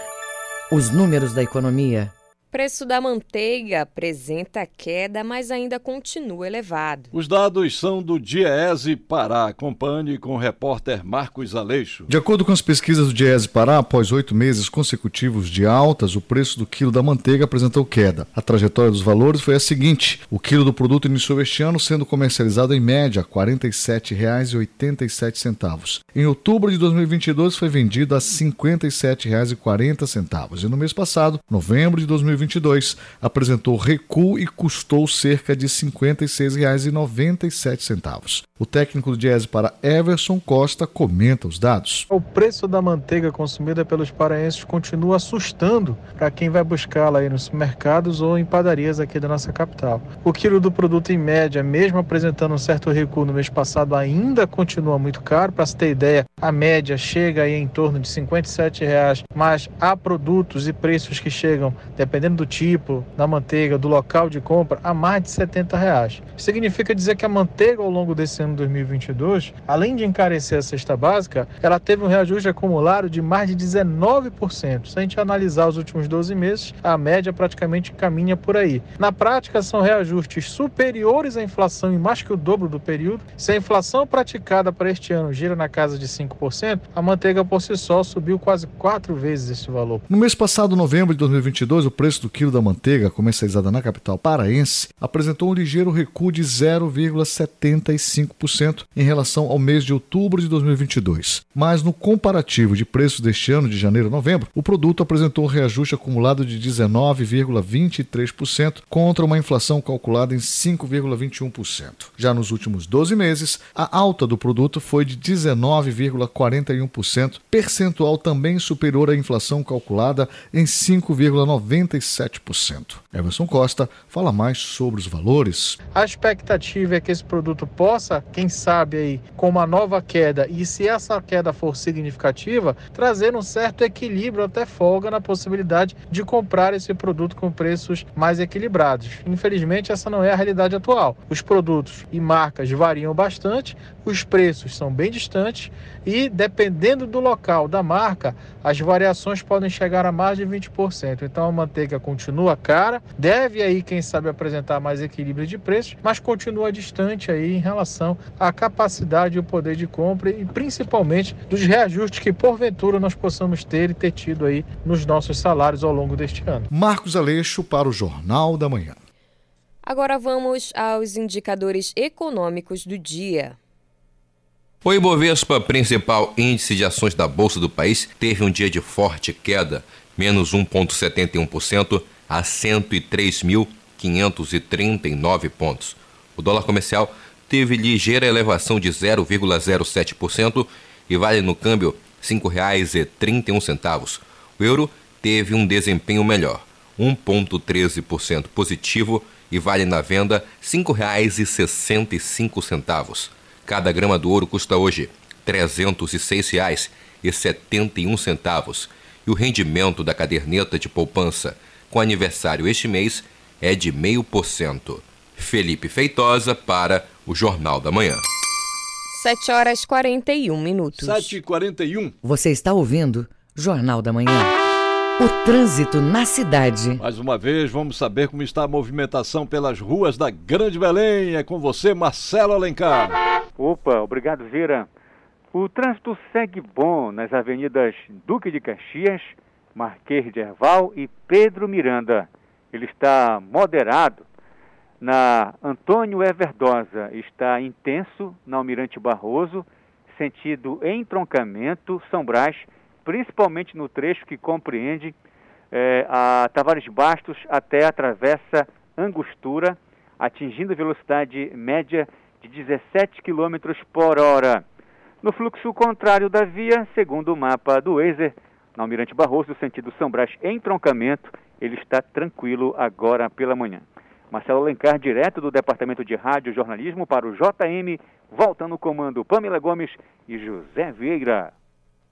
Os números da economia preço da manteiga apresenta queda, mas ainda continua elevado. Os dados são do Diese Pará. Acompanhe com o repórter Marcos Aleixo. De acordo com as pesquisas do Diese Pará, após oito meses consecutivos de altas, o preço do quilo da manteiga apresentou queda. A trajetória dos valores foi a seguinte: o quilo do produto iniciou este ano sendo comercializado em média R$ 47,87. Em outubro de 2022 foi vendido a R$ 57,40 e no mês passado, novembro de 2022, 2022 apresentou recuo e custou cerca de R$ 56,97. O técnico do Diese para Everson Costa comenta os dados. O preço da manteiga consumida pelos paraenses continua assustando para quem vai buscá-la aí nos supermercados ou em padarias aqui da nossa capital. O quilo do produto em média, mesmo apresentando um certo recuo no mês passado, ainda continua muito caro. Para se ter ideia, a média chega aí em torno de 57 reais, mas há produtos e preços que chegam, dependendo do tipo, da manteiga, do local de compra, a mais de 70 reais. Significa dizer que a manteiga ao longo desse ano 2022, além de encarecer a cesta básica, ela teve um reajuste acumulado de mais de 19%. Se a gente analisar os últimos 12 meses, a média praticamente caminha por aí. Na prática, são reajustes superiores à inflação em mais que o dobro do período. Se a inflação praticada para este ano gira na casa de 5%, a manteiga por si só subiu quase quatro vezes esse valor. No mês passado, novembro de 2022, o preço do quilo da manteiga comercializada na capital paraense apresentou um ligeiro recuo de 0,75% em relação ao mês de outubro de 2022. Mas no comparativo de preços deste ano de janeiro a novembro, o produto apresentou um reajuste acumulado de 19,23% contra uma inflação calculada em 5,21%. Já nos últimos 12 meses, a alta do produto foi de 19,41%, percentual também superior à inflação calculada em 5,97%. Emerson Costa fala mais sobre os valores. A expectativa é que esse produto possa, quem sabe aí, com uma nova queda, e se essa queda for significativa, trazer um certo equilíbrio, até folga na possibilidade de comprar esse produto com preços mais equilibrados. Infelizmente, essa não é a realidade atual. Os produtos e marcas variam bastante, os preços são bem distantes e, dependendo do local, da marca, as variações podem chegar a mais de 20%. Então, a manteiga continua cara, deve aí, quem sabe, apresentar mais equilíbrio de preços, mas continua distante aí em relação à capacidade e o poder de compra e principalmente dos reajustes que porventura nós possamos ter e ter tido aí nos nossos salários ao longo deste ano. Marcos Aleixo para o Jornal da Manhã. Agora vamos aos indicadores econômicos do dia. O Ibovespa, principal índice de ações da Bolsa do país, teve um dia de forte queda, menos 1,71% a 103.539 pontos. O dólar comercial teve ligeira elevação de 0,07% e vale no câmbio R$ 5,31. O euro teve um desempenho melhor, 1,13% positivo e vale na venda R$ 5,65. Cada grama do ouro custa hoje R$ 306,71 e o rendimento da caderneta de poupança com aniversário este mês é de 0,5%. Felipe Feitosa para o Jornal da Manhã. 7 horas 41 minutos. 7 e 41 Você está ouvindo Jornal da Manhã. O trânsito na cidade. Mais uma vez, vamos saber como está a movimentação pelas ruas da Grande Belém. É com você, Marcelo Alencar. Opa, obrigado, Vira. O trânsito segue bom nas avenidas Duque de Caxias, Marquês de Herval e Pedro Miranda. Ele está moderado na Antônio Everdosa, está intenso na Almirante Barroso, sentido entroncamento São Brás, principalmente no trecho que compreende eh, a Tavares Bastos até a Travessa Angostura, atingindo velocidade média de 17 km por hora. No fluxo contrário da via, segundo o mapa do Wazer, na Almirante Barroso, sentido São Brás entroncamento, ele está tranquilo agora pela manhã. Marcelo Alencar, direto do Departamento de Rádio e Jornalismo para o JM, volta no comando Pamela Gomes e José Vieira.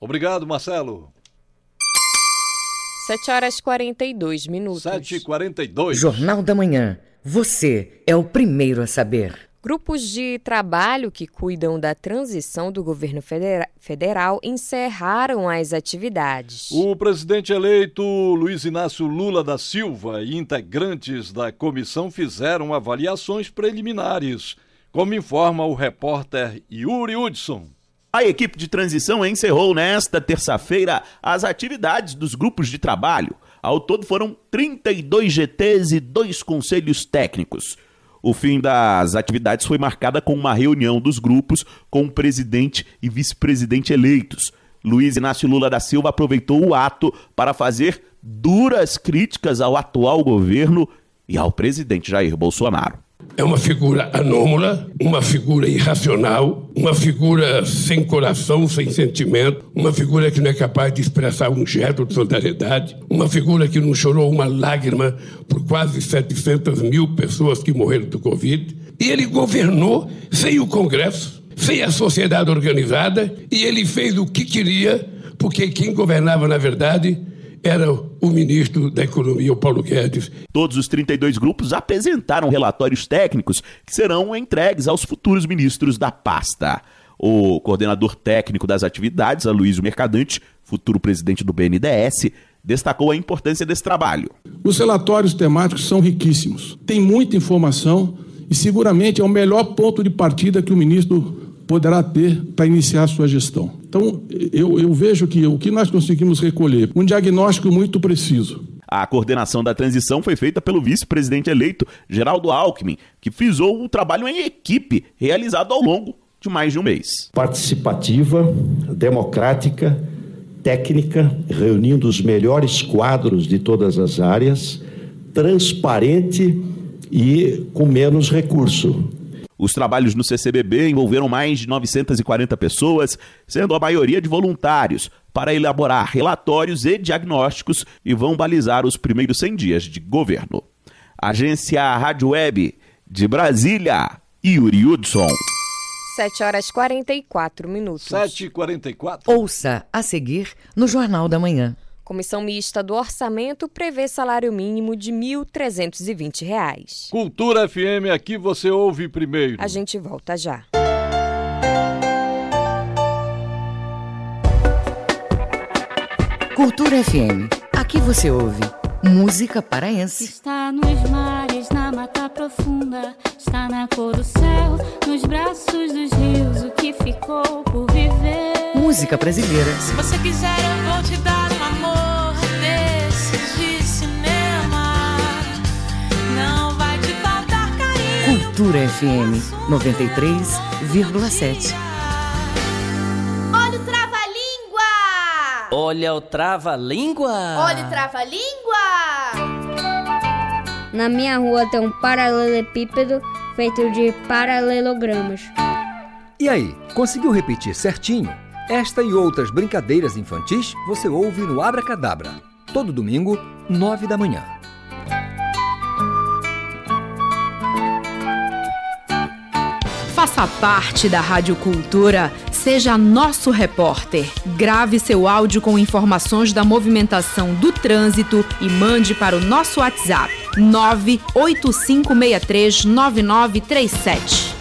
Obrigado, Marcelo. 7 horas 42 minutos. 7 e 42 Jornal da Manhã. Você é o primeiro a saber. Grupos de trabalho que cuidam da transição do governo federa federal encerraram as atividades. O presidente eleito Luiz Inácio Lula da Silva e integrantes da comissão fizeram avaliações preliminares, como informa o repórter Yuri Hudson. A equipe de transição encerrou nesta terça-feira as atividades dos grupos de trabalho. Ao todo foram 32 GTs e dois conselhos técnicos. O fim das atividades foi marcada com uma reunião dos grupos com o presidente e vice-presidente eleitos. Luiz Inácio Lula da Silva aproveitou o ato para fazer duras críticas ao atual governo e ao presidente Jair Bolsonaro. É uma figura anômala, uma figura irracional, uma figura sem coração, sem sentimento, uma figura que não é capaz de expressar um gesto de solidariedade, uma figura que não chorou uma lágrima por quase 700 mil pessoas que morreram do Covid. E ele governou sem o Congresso, sem a sociedade organizada, e ele fez o que queria, porque quem governava, na verdade, era o ministro da Economia, o Paulo Guedes. Todos os 32 grupos apresentaram relatórios técnicos que serão entregues aos futuros ministros da pasta. O coordenador técnico das atividades, Aloysio Mercadante, futuro presidente do BNDES, destacou a importância desse trabalho. Os relatórios temáticos são riquíssimos, tem muita informação e seguramente é o melhor ponto de partida que o ministro poderá ter para iniciar a sua gestão. Então, eu, eu vejo que o que nós conseguimos recolher, um diagnóstico muito preciso. A coordenação da transição foi feita pelo vice-presidente eleito, Geraldo Alckmin, que frisou o trabalho em equipe realizado ao longo de mais de um mês. Participativa, democrática, técnica, reunindo os melhores quadros de todas as áreas, transparente e com menos recurso. Os trabalhos no CCBB envolveram mais de 940 pessoas, sendo a maioria de voluntários, para elaborar relatórios e diagnósticos e vão balizar os primeiros 100 dias de governo. Agência Rádio Web de Brasília, Yuri Hudson. 7 horas 44 minutos. 7 e 44 Ouça a seguir no Jornal da Manhã. Comissão mista do orçamento prevê salário mínimo de 1.320 reais. Cultura FM, aqui você ouve primeiro. A gente volta já. Cultura FM. Aqui você ouve música paraense. Está nos mares, na mata profunda, está na cor do céu, nos braços dos rios, o que ficou por viver. Música brasileira. Se você quiser, eu vou te dar um amor desses de cinema. Não vai te faltar carinho. Cultura FM 93,7. Olha o trava-língua! Olha o trava-língua! Na minha rua tem um paralelepípedo feito de paralelogramas. E aí, conseguiu repetir certinho? Esta e outras brincadeiras infantis você ouve no Abracadabra. Todo domingo, nove da manhã. Faça parte da Rádio Cultura, seja nosso repórter. Grave seu áudio com informações da movimentação do trânsito e mande para o nosso WhatsApp 985639937.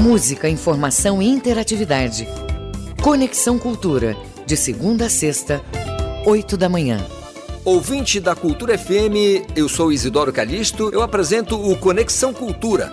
Música, informação e interatividade. Conexão Cultura, de segunda a sexta, oito da manhã. Ouvinte da Cultura FM, eu sou Isidoro Calixto, eu apresento o Conexão Cultura.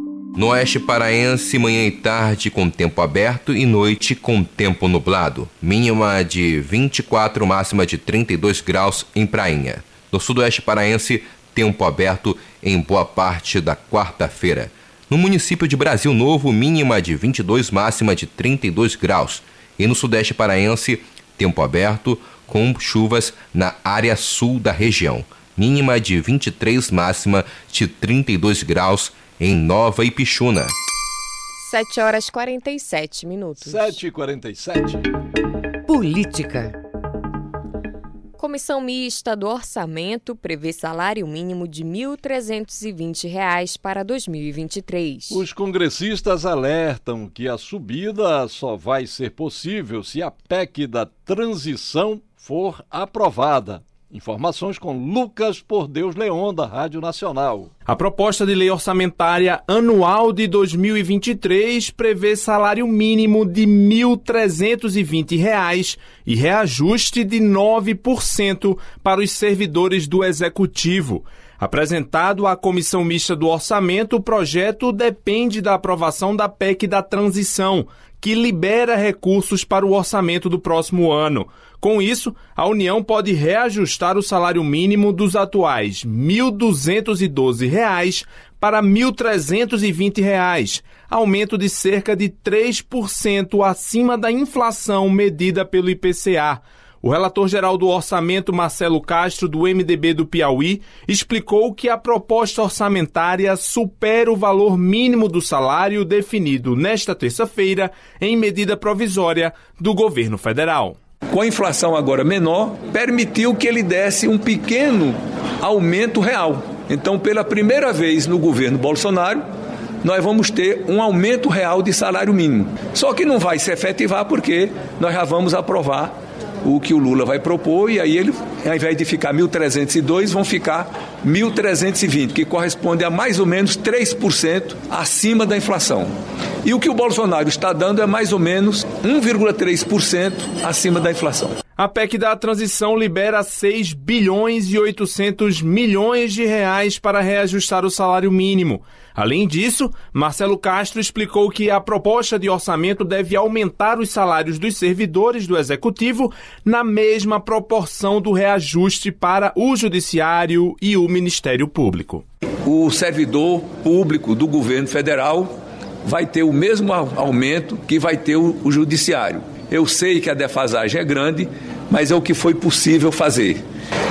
No oeste paraense, manhã e tarde com tempo aberto e noite com tempo nublado. Mínima de 24, máxima de 32 graus em Prainha. No sudoeste paraense, tempo aberto em boa parte da quarta-feira. No município de Brasil Novo, mínima de 22, máxima de 32 graus. E no sudeste paraense, tempo aberto com chuvas na área sul da região. Mínima de 23, máxima de 32 graus em Nova Ipixuna. 7 horas 47 minutos. 7 e 47 Política. Comissão mista do orçamento prevê salário mínimo de 1.320 reais para 2023. Os congressistas alertam que a subida só vai ser possível se a PEC da transição for aprovada. Informações com Lucas Por Deus Leon, da Rádio Nacional. A proposta de lei orçamentária anual de 2023 prevê salário mínimo de R$ 1.320 e reajuste de 9% para os servidores do Executivo. Apresentado à Comissão Mista do Orçamento, o projeto depende da aprovação da PEC da Transição, que libera recursos para o orçamento do próximo ano. Com isso, a União pode reajustar o salário mínimo dos atuais R$ 1.212 para R$ 1.320, aumento de cerca de 3% acima da inflação medida pelo IPCA. O relator-geral do orçamento, Marcelo Castro, do MDB do Piauí, explicou que a proposta orçamentária supera o valor mínimo do salário definido nesta terça-feira em medida provisória do governo federal. Com a inflação agora menor, permitiu que ele desse um pequeno aumento real. Então, pela primeira vez no governo Bolsonaro, nós vamos ter um aumento real de salário mínimo. Só que não vai se efetivar porque nós já vamos aprovar o que o Lula vai propor e aí ele, ao invés de ficar 1.302, vão ficar 1.320, que corresponde a mais ou menos 3% acima da inflação. E o que o Bolsonaro está dando é mais ou menos 1,3% acima da inflação. A PEC da transição libera 6 bilhões e 800 milhões de reais para reajustar o salário mínimo. Além disso, Marcelo Castro explicou que a proposta de orçamento deve aumentar os salários dos servidores do executivo na mesma proporção do reajuste para o judiciário e o Ministério Público. O servidor público do governo federal vai ter o mesmo aumento que vai ter o, o judiciário. Eu sei que a defasagem é grande, mas é o que foi possível fazer.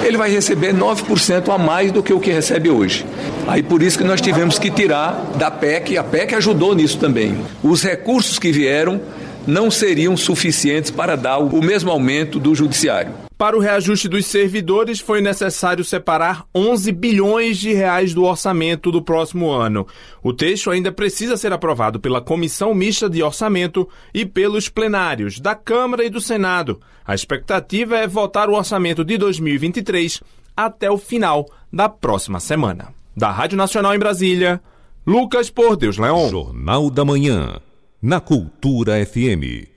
Ele vai receber 9% a mais do que o que recebe hoje. Aí por isso que nós tivemos que tirar da PEC, a PEC ajudou nisso também. Os recursos que vieram não seriam suficientes para dar o mesmo aumento do judiciário. Para o reajuste dos servidores, foi necessário separar 11 bilhões de reais do orçamento do próximo ano. O texto ainda precisa ser aprovado pela Comissão Mista de Orçamento e pelos plenários da Câmara e do Senado. A expectativa é votar o orçamento de 2023 até o final da próxima semana. Da Rádio Nacional em Brasília, Lucas Por Deus Leão. Jornal da Manhã, na Cultura FM.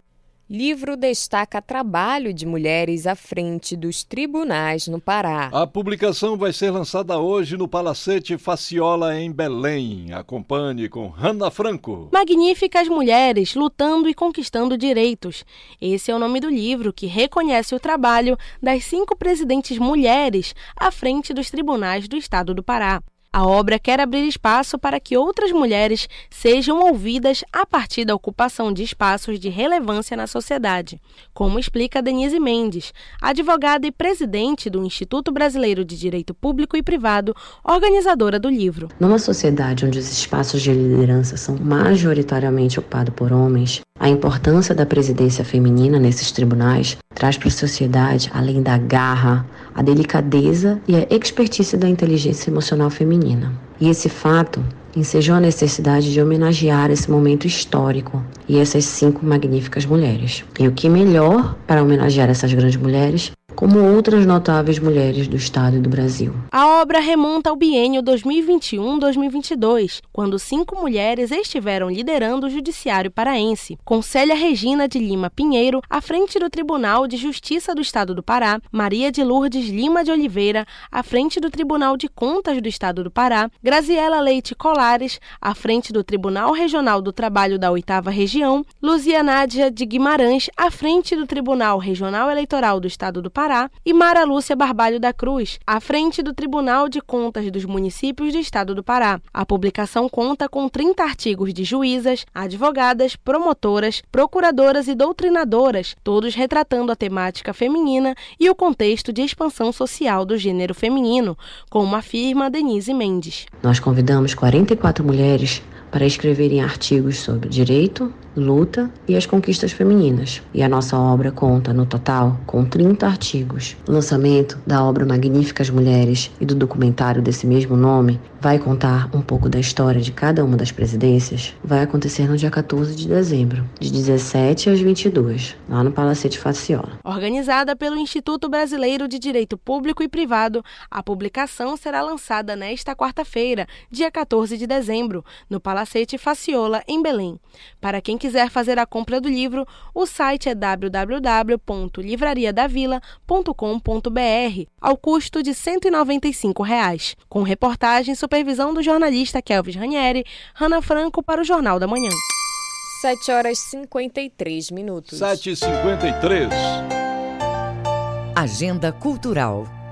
Livro destaca trabalho de mulheres à frente dos tribunais no Pará. A publicação vai ser lançada hoje no Palacete Faciola, em Belém. Acompanhe com Hanna Franco. Magníficas mulheres lutando e conquistando direitos. Esse é o nome do livro que reconhece o trabalho das cinco presidentes mulheres à frente dos tribunais do estado do Pará. A obra quer abrir espaço para que outras mulheres sejam ouvidas a partir da ocupação de espaços de relevância na sociedade, como explica Denise Mendes, advogada e presidente do Instituto Brasileiro de Direito Público e Privado, organizadora do livro. Numa sociedade onde os espaços de liderança são majoritariamente ocupados por homens, a importância da presidência feminina nesses tribunais traz para a sociedade, além da garra, a delicadeza e a expertise da inteligência emocional feminina. E esse fato ensejou a necessidade de homenagear esse momento histórico e essas cinco magníficas mulheres. E o que melhor para homenagear essas grandes mulheres como outras notáveis mulheres do Estado e do Brasil. A obra remonta ao biênio 2021-2022, quando cinco mulheres estiveram liderando o Judiciário paraense, com Célia Regina de Lima Pinheiro à frente do Tribunal de Justiça do Estado do Pará, Maria de Lourdes Lima de Oliveira à frente do Tribunal de Contas do Estado do Pará, Graziela Leite Colares à frente do Tribunal Regional do Trabalho da Oitava Região, Luzia Nádia de Guimarães à frente do Tribunal Regional Eleitoral do Estado do Pará, Pará, e Mara Lúcia Barbalho da Cruz, à frente do Tribunal de Contas dos Municípios do Estado do Pará. A publicação conta com 30 artigos de juízas, advogadas, promotoras, procuradoras e doutrinadoras, todos retratando a temática feminina e o contexto de expansão social do gênero feminino, como afirma Denise Mendes. Nós convidamos 44 mulheres para escreverem artigos sobre direito, luta e as conquistas femininas. E a nossa obra conta, no total, com 30 artigos. O lançamento da obra Magníficas Mulheres e do documentário desse mesmo nome vai contar um pouco da história de cada uma das presidências. Vai acontecer no dia 14 de dezembro, de 17 às 22, lá no Palacete Faciola. Organizada pelo Instituto Brasileiro de Direito Público e Privado, a publicação será lançada nesta quarta-feira, dia 14 de dezembro, no Palacete Faciola, em Belém. Para quem quiser fazer a compra do livro, o site é www.livrariadavila.com.br, ao custo de 195 reais, com reportagem e supervisão do jornalista Kelvis Ranieri, Rana Franco para o Jornal da Manhã. 7 horas e 53 minutos. 7 e 53 Agenda Cultural.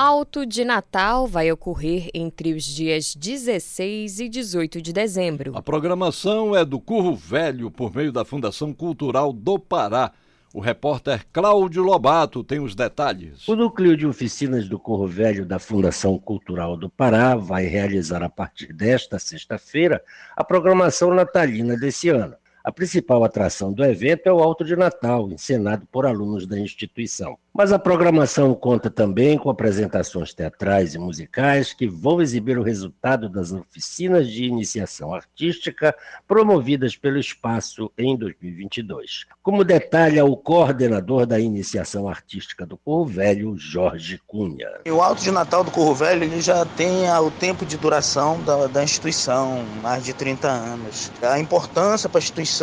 Alto de Natal vai ocorrer entre os dias 16 e 18 de dezembro. A programação é do Curro Velho por meio da Fundação Cultural do Pará. O repórter Cláudio Lobato tem os detalhes. O núcleo de oficinas do Corro Velho da Fundação Cultural do Pará vai realizar a partir desta sexta-feira a programação natalina desse ano. A principal atração do evento é o Alto de Natal, encenado por alunos da instituição. Mas a programação conta também com apresentações teatrais e musicais que vão exibir o resultado das oficinas de iniciação artística promovidas pelo espaço em 2022. Como detalha o coordenador da iniciação artística do Corro Velho, Jorge Cunha. O Alto de Natal do Corro Velho ele já tem o tempo de duração da, da instituição, mais de 30 anos. A importância para a instituição,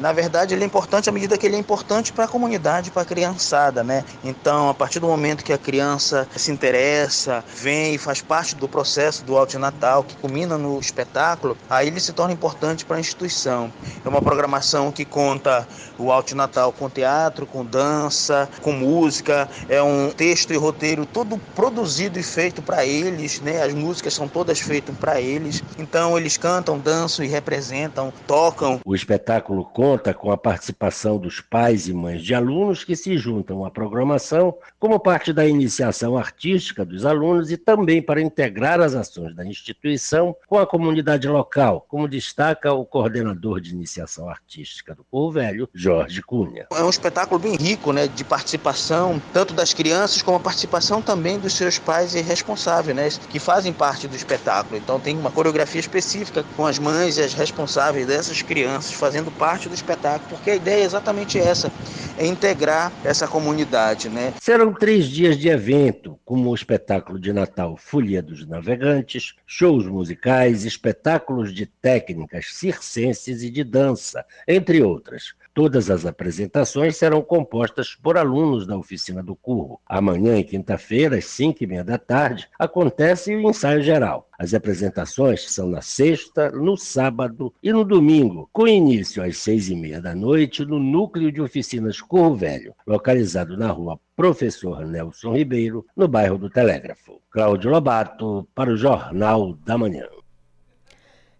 na verdade, ele é importante à medida que ele é importante para a comunidade, para a criançada, né? Então, a partir do momento que a criança se interessa, vem e faz parte do processo do Alto Natal, que culmina no espetáculo, aí ele se torna importante para a instituição. É uma programação que conta o Alto Natal com teatro, com dança, com música, é um texto e roteiro todo produzido e feito para eles, né? As músicas são todas feitas para eles. Então, eles cantam, dançam e representam, tocam. O espetáculo conta com a participação dos pais e mães de alunos que se juntam à programação como parte da iniciação artística dos alunos e também para integrar as ações da instituição com a comunidade local, como destaca o coordenador de iniciação artística do Povo Velho, Jorge Cunha. É um espetáculo bem rico, né, de participação, tanto das crianças como a participação também dos seus pais e responsáveis, né, que fazem parte do espetáculo. Então tem uma coreografia específica com as mães e as responsáveis dessas crianças fazendo parte do espetáculo, porque a ideia é exatamente essa, é integrar essa comunidade, né? Serão três dias de evento, como o espetáculo de Natal Folia dos Navegantes, shows musicais, espetáculos de técnicas circenses e de dança, entre outras. Todas as apresentações serão compostas por alunos da oficina do Curro. Amanhã, em quinta-feira, às cinco e meia da tarde, acontece o ensaio geral. As apresentações são na sexta, no sábado e no domingo, com início às seis e meia da noite no Núcleo de Oficinas Curro Velho, localizado na rua Professor Nelson Ribeiro, no bairro do Telégrafo. Cláudio Lobato, para o Jornal da Manhã.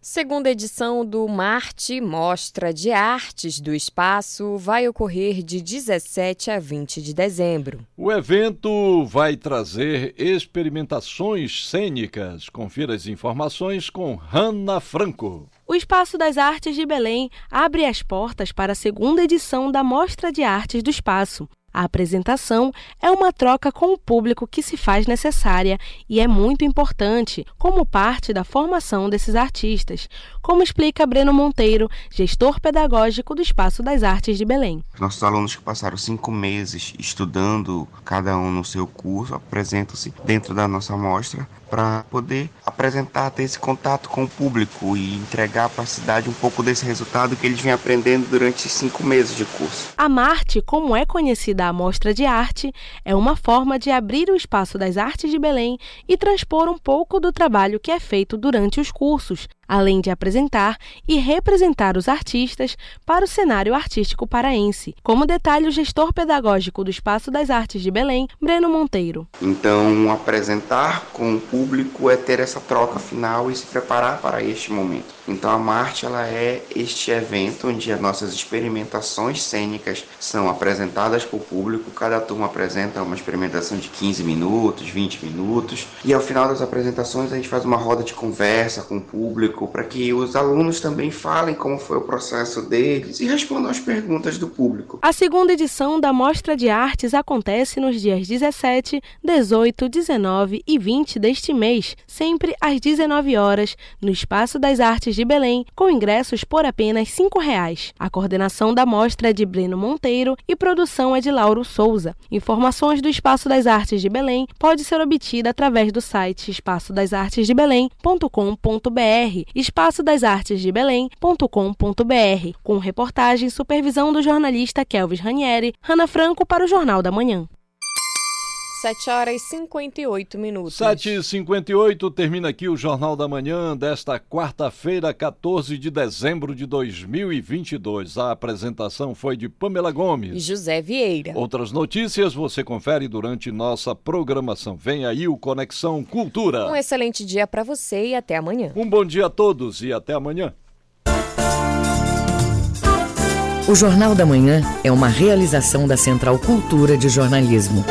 Segunda edição do Marte Mostra de Artes do Espaço vai ocorrer de 17 a 20 de dezembro. O evento vai trazer experimentações cênicas. Confira as informações com Hanna Franco. O Espaço das Artes de Belém abre as portas para a segunda edição da Mostra de Artes do Espaço. A apresentação é uma troca com o público que se faz necessária e é muito importante como parte da formação desses artistas, como explica Breno Monteiro, gestor pedagógico do Espaço das Artes de Belém. Nossos alunos que passaram cinco meses estudando, cada um no seu curso, apresentam-se dentro da nossa mostra para poder apresentar, ter esse contato com o público e entregar para a cidade um pouco desse resultado que eles vêm aprendendo durante cinco meses de curso. A Marte, como é conhecida a Mostra de Arte, é uma forma de abrir o espaço das artes de Belém e transpor um pouco do trabalho que é feito durante os cursos, além de apresentar e representar os artistas para o cenário artístico paraense, como detalhe o gestor pedagógico do Espaço das Artes de Belém, Breno Monteiro. Então, apresentar com o público é ter essa troca final e se preparar para este momento. Então, a Marte ela é este evento onde as nossas experimentações cênicas são apresentadas para o público. Cada turma apresenta uma experimentação de 15 minutos, 20 minutos, e ao final das apresentações a gente faz uma roda de conversa com o público para que os alunos também falem como foi o processo deles e respondam as perguntas do público. A segunda edição da Mostra de Artes acontece nos dias 17, 18, 19 e 20 deste mês, sempre às 19 horas, no Espaço das Artes de Belém, com ingressos por apenas R$ 5,00. A coordenação da mostra é de Breno Monteiro e produção é de Lauro Souza. Informações do Espaço das Artes de Belém pode ser obtida através do site espaçodasartesdebelém.com.br espaço das artes de Belém.com.br, com reportagem e supervisão do jornalista Kelvis Ranieri, Rana Franco para o Jornal da Manhã. 7 horas e 58 minutos. 7 e 58 termina aqui o Jornal da Manhã desta quarta-feira, 14 de dezembro de 2022. A apresentação foi de Pamela Gomes e José Vieira. Outras notícias você confere durante nossa programação. Vem aí o Conexão Cultura. Um excelente dia para você e até amanhã. Um bom dia a todos e até amanhã. O Jornal da Manhã é uma realização da Central Cultura de Jornalismo.